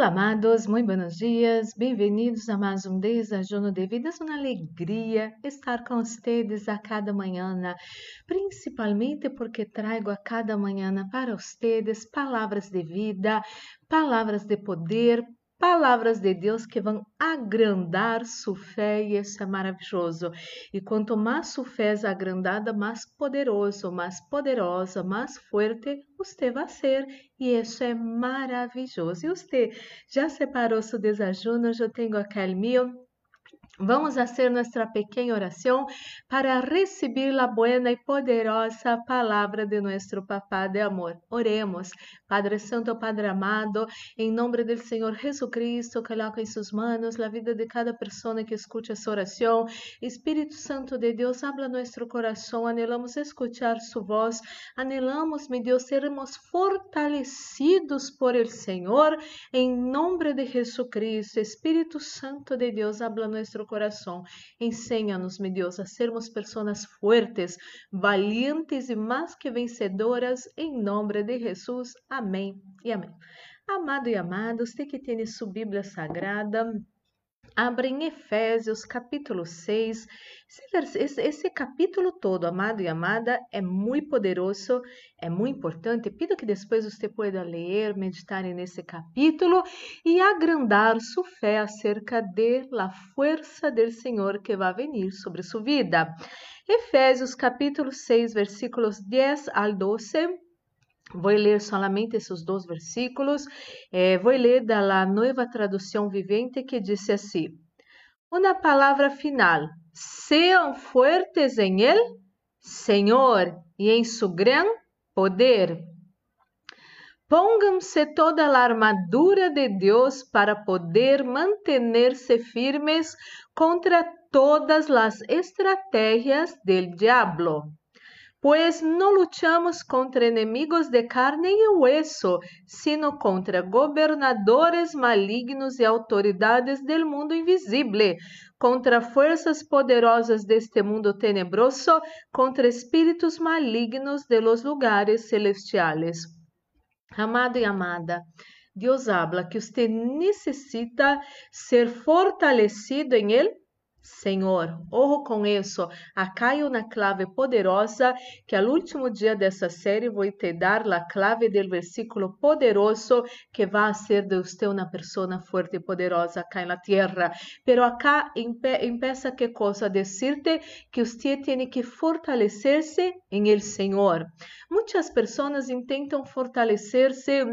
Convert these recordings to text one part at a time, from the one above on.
Olá, amados, muito buenos dias, bem-vindos a mais um Desajuno de Vida. É uma alegria estar com vocês a cada manhã, principalmente porque trago a cada manhã para vocês palavras de vida, palavras de poder, palavras de Deus que vão agrandar sua fé e isso é maravilhoso. E quanto mais sua fé é agrandada, mais poderoso, mais poderosa, mais forte você vai ser e isso é maravilhoso. E você já separou seu desajuno? Eu tenho aquele meu Vamos fazer nossa pequena oração para receber a buena e poderosa palavra de nosso Papá de amor. Oremos. Padre Santo, Padre amado, em nome do Senhor Jesucristo, coloca em suas mãos a vida de cada pessoa que escute essa oração. Espírito Santo de Deus, habla nosso coração. Anelamos escuchar sua voz. Anelamos, meu Deus, sermos fortalecidos por el Senhor. Em nome de Jesucristo, Espírito Santo de Deus, habla nosso coração. Ensina-nos, meu Deus, a sermos pessoas fortes, valientes e mais que vencedoras, em nome de Jesus. Amém e amém. Amado e amado, você que tem sua Bíblia Sagrada, Abre em Efésios capítulo 6. Esse, capítulo todo, amado e amada, é muito poderoso, é muito importante. Pido que depois você pueda ler, meditar nesse capítulo e agrandar sua fé acerca de la força do Senhor que vai vir sobre sua vida. Efésios capítulo 6, versículos 10 ao 12 Vou ler solamente esses dois versículos. Eh, vou ler da nova tradução vivente que diz assim: Uma palavra final. Sejam fortes em Ele, Senhor, e em seu grande poder. Pónganse toda a armadura de Deus para poder manter-se firmes contra todas as estratégias del diablo pues no luchamos contra enemigos de carne y hueso, sino contra gobernadores malignos y autoridades del mundo invisible, contra fuerzas poderosas deste mundo tenebroso, contra espíritos malignos de los lugares celestiales. Amado e amada, Deus habla que você necessita ser fortalecido em Ele Senhor, orro com isso, acaio na clave poderosa que ao último dia dessa série vou te dar a clave do versículo poderoso que vai ser de você uma pessoa forte e poderosa cá na terra. Pero acá empieza que coisa decirte que você tem que fortalecer-se em el Senhor. Muitas pessoas tentam fortalecer-se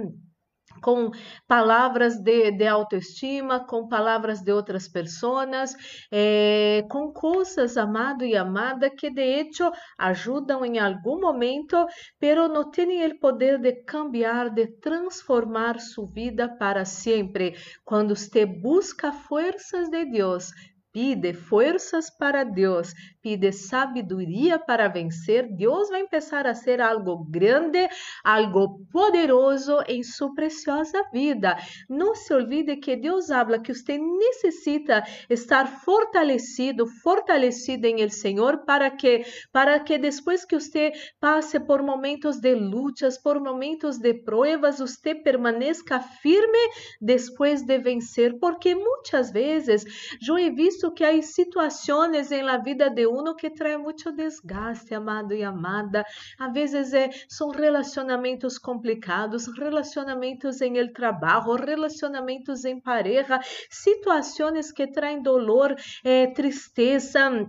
com palavras de, de autoestima, com palavras de outras pessoas, eh, com coisas, amado e amada, que de hecho ajudam em algum momento, pero não têm o poder de cambiar, de transformar sua vida para sempre. Quando você busca forças de Deus, pide forças para Deus, pide sabedoria para vencer, Deus vai começar a ser algo grande, algo poderoso em sua preciosa vida. Não se olvide que Deus habla que você necessita estar fortalecido, fortalecida em el Senhor para que para que depois que você passe por momentos de lutas, por momentos de provas, você permaneça firme depois de vencer, porque muitas vezes eu he visto que há situações em la vida de uno que traem muito desgaste, amado e amada. Às vezes é, são relacionamentos complicados, relacionamentos em el trabalho, relacionamentos em pareja, situações que traem dolor, é, tristeza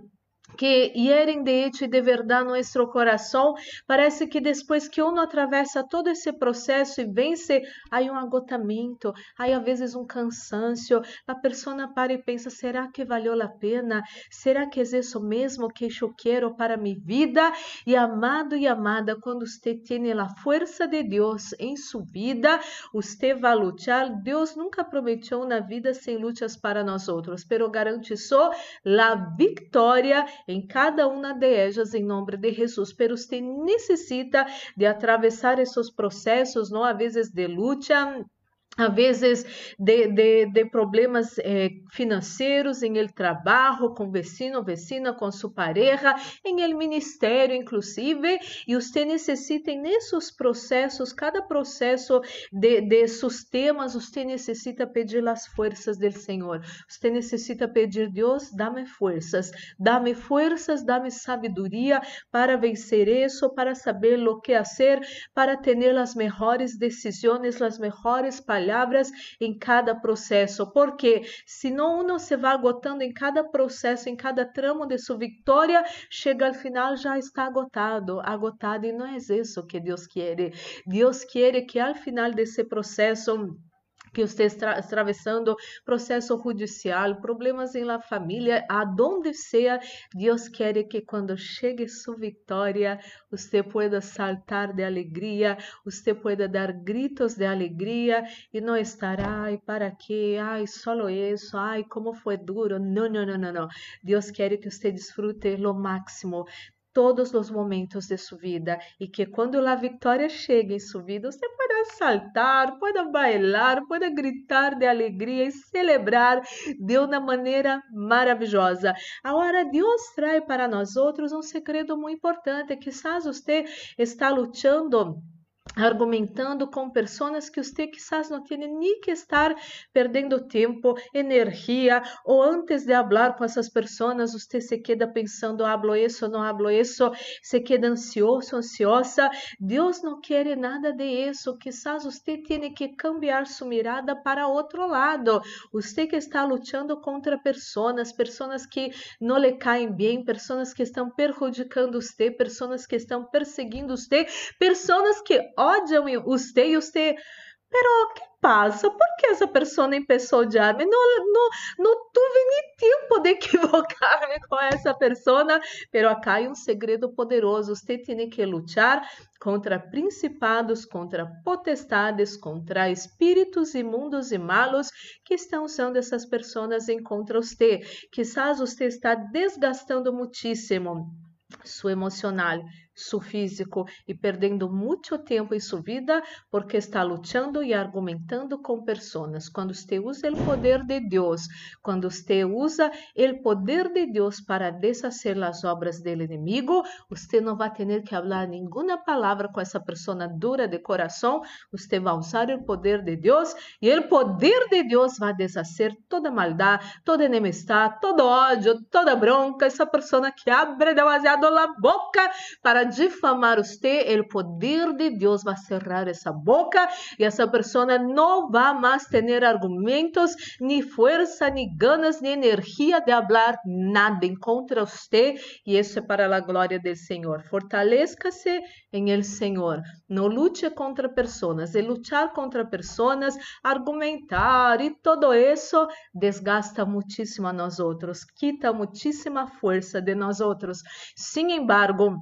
que hierem de hecho e de verdade nosso coração, parece que depois que uno atravessa todo esse processo e vence, há um agotamento, há às vezes um cansancio, a pessoa para e pensa, será que valeu a pena? Será que é isso mesmo que eu quero para minha vida? E amado e amada, quando você tem a força de Deus em sua vida, você vai lutar. Deus nunca prometeu uma vida sem lutas para nós outros, pero garante a vitória em cada uma de elas em nome de Jesus. Pero você necessita de atravessar esses processos, não a vezes de luta a vezes de, de, de problemas eh, financeiros em el trabalho, com vecino, vecina, com sua pareja, em el ministério, inclusive, e você necessita nesses processos, cada processo de, de seus temas, você necessita pedir as forças do Senhor. Você necessita pedir, Deus, dá-me forças, dá-me forças, dá-me sabedoria para vencer isso, para saber o que fazer, para ter as melhores decisões, as melhores palavras palavras em cada processo, porque senão uno se vai agotando em cada processo, em cada tramo de sua vitória, chega ao final já está agotado, agotado e não é isso que Deus quer. Deus quer que ao final desse processo que está atravessando processo judicial, problemas em la família, aonde seja, Deus quer que quando chegue sua vitória, você pueda saltar de alegria, você pueda dar gritos de alegria e não estar, ai, para quê? Ai, solo isso, ai, como foi duro. Não, não, não, não, não. Deus quer que você desfrute lo máximo todos os momentos de sua vida e que quando a vitória chegue em sua vida, você pode saltar, pode bailar, pode gritar de alegria e celebrar de uma maneira maravilhosa. Agora, Deus traz para nós outros um segredo muito importante. Quizás você está lutando argumentando com pessoas que você quizás não tem nem que estar perdendo tempo, energia, ou antes de falar com essas pessoas, você se queda pensando, hablo isso, não hablo isso, se queda ansioso, ansiosa. Deus não quer nada de isso. Quizás você tem que cambiar sua mirada para outro lado. Você que está lutando contra pessoas, pessoas que não lhe caem bem, pessoas que estão prejudicando você, pessoas que estão perseguindo você, pessoas que odiam você e você. Pero que passa? Por que essa pessoa começou a odiar-me? Não, não, não tive nem tempo de equivocar-me com essa pessoa. Pero acá há um segredo poderoso. Você tem que lutar contra principados, contra potestades, contra espíritos imundos e malos que estão usando essas pessoas em contra você. Quizás você está desgastando muitíssimo seu emocional, seu físico e perdendo muito tempo em sua vida porque está lutando e argumentando com pessoas. Quando você usa o poder de Deus, quando você usa o poder de Deus para deshacer as obras do inimigo, você não vai ter que falar nenhuma palavra com essa pessoa dura de coração, você vai usar o poder de Deus e o poder de Deus vai deshacer toda maldade, toda enemistade, todo ódio, toda bronca, essa pessoa que abre demasiado a boca para difamar você, o poder de Deus vai cerrar essa boca e essa pessoa não vai mais ter argumentos, nem força, nem ganas, nem energia de falar nada contra você e isso é para a glória do Senhor. Fortaleça-se em el Senhor. Não lute contra pessoas. E lutar contra pessoas, argumentar e todo isso desgasta muitíssimo a nós outros, quita muitíssima força de nós outros. Sin embargo,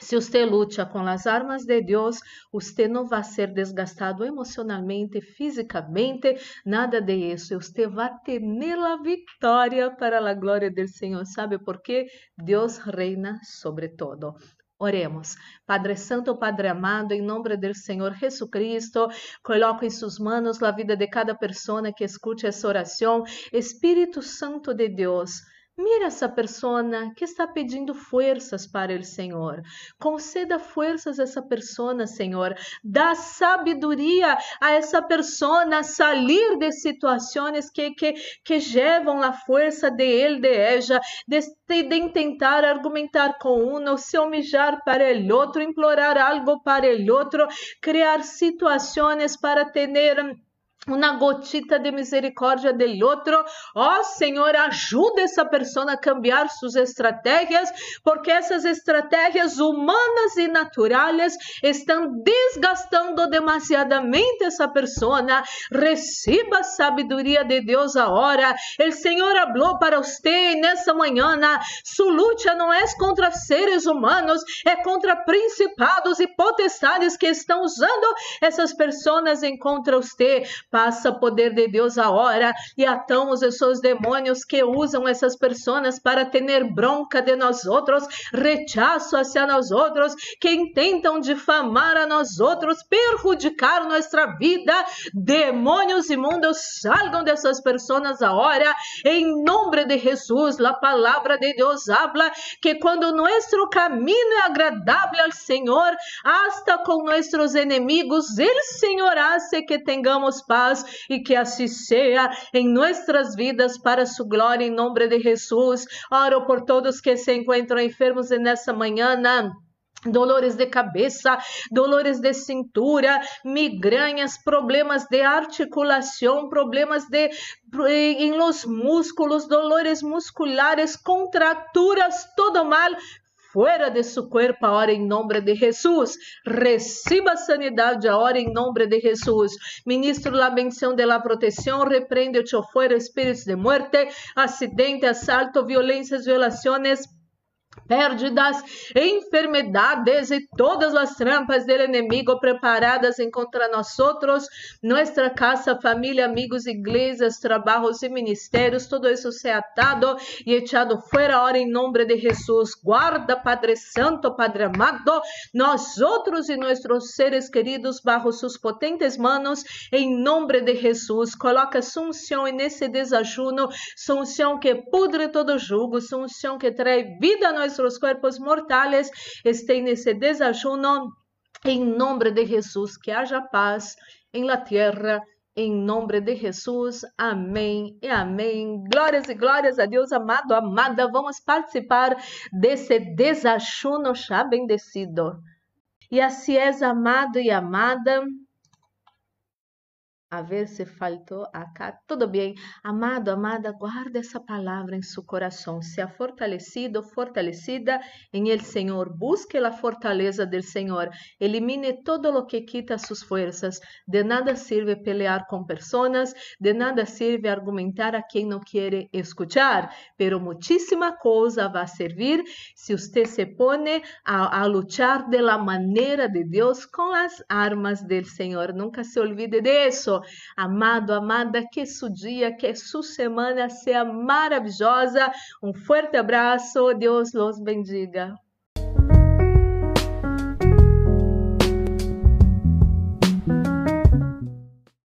se você luta com as armas de Deus, você não vai ser desgastado emocionalmente, fisicamente, nada de isso. Você vai ter a vitória para a glória do Senhor. Sabe por quê? Deus reina sobre todo. Oremos. Padre Santo, Padre amado, em nome do Senhor Jesus Cristo, coloco em suas mãos a vida de cada pessoa que escute essa oração. Espírito Santo de Deus, Mira essa persona que está pedindo forças para o Senhor. Conceda forças a essa persona, Senhor. Dá sabedoria a essa persona sair de situações que, que, que levam a força de ele, de ella, de, de tentar argumentar com um, se humilhar para o outro, implorar algo para o outro, criar situações para ter uma gotita de misericórdia del outro. Ó oh, Senhor, ajuda essa pessoa a cambiar suas estratégias, porque essas estratégias humanas e naturais estão desgastando demasiadamente essa pessoa. Receba a sabedoria de Deus agora. O Senhor falou para você nessa manhã. Sua luta não é contra seres humanos, é contra principados e potestades que estão usando essas pessoas em contra você Passa poder de Deus agora e atamos esses demônios que usam essas pessoas para ter bronca de nós outros, rechaço hacia nós outros, que intentam difamar a nós outros, perjudicar nossa vida. Demônios imundos, salgam dessas pessoas agora, em nome de Jesus. A palavra de Deus habla que quando nosso caminho é agradável ao Senhor, hasta com nossos inimigos, Ele, Senhor, hace que tenhamos paz e que assim seja em nossas vidas para sua glória, em nome de Jesus. Oro por todos que se encontram enfermos nessa manhã. Dolores de cabeça, dolores de cintura, migrañas, problemas de articulação, problemas de em los músculos, dolores musculares, contraturas, todo mal fuera de su cuerpo ahora en nombre de Jesús. Reciba sanidade ahora en nombre de Jesús. Ministro la bendición de la protección, reprende o fuera espíritos de muerte, accidente, asalto, violências, violaciones pérdidas, enfermedades e todas as trampas do inimigo preparadas contra nós outros, nossa casa, família, amigos, igrejas, trabalhos e ministérios, tudo isso se atado e echado fora ora em nome de Jesus. Guarda, Padre Santo, Padre amado, nós outros e nossos seres queridos bajo suas potentes manos, em nome de Jesus. Coloca sunção nesse desajuno, sunção que pudre todo jugo, sunção que traz vida a nós nuestros cuerpos mortales estén en ese desayuno. En nombre de Jesús, que haya paz en la tierra. Em nome de Jesus, amém e amém. Glórias e glórias a Deus, amado, amada. Vamos participar desse desachuno já bendecido. E assim és amado e amada. A ver se faltou acá. Tudo bem. Amado, amada, guarda essa palavra em seu coração. Seja fortalecido, fortalecida em el Senhor. Busque a fortaleza del Senhor. Elimine todo lo que quita suas forças. De nada sirve pelear com pessoas, de nada sirve argumentar a quem não quer escuchar. Pero muitíssima coisa vai servir se você se pone a, a lutar de la maneira de Deus com as armas del Senhor. Nunca se olvide de Amado, amada, que su dia, que sua semana seja maravilhosa. Um forte abraço, Deus los bendiga.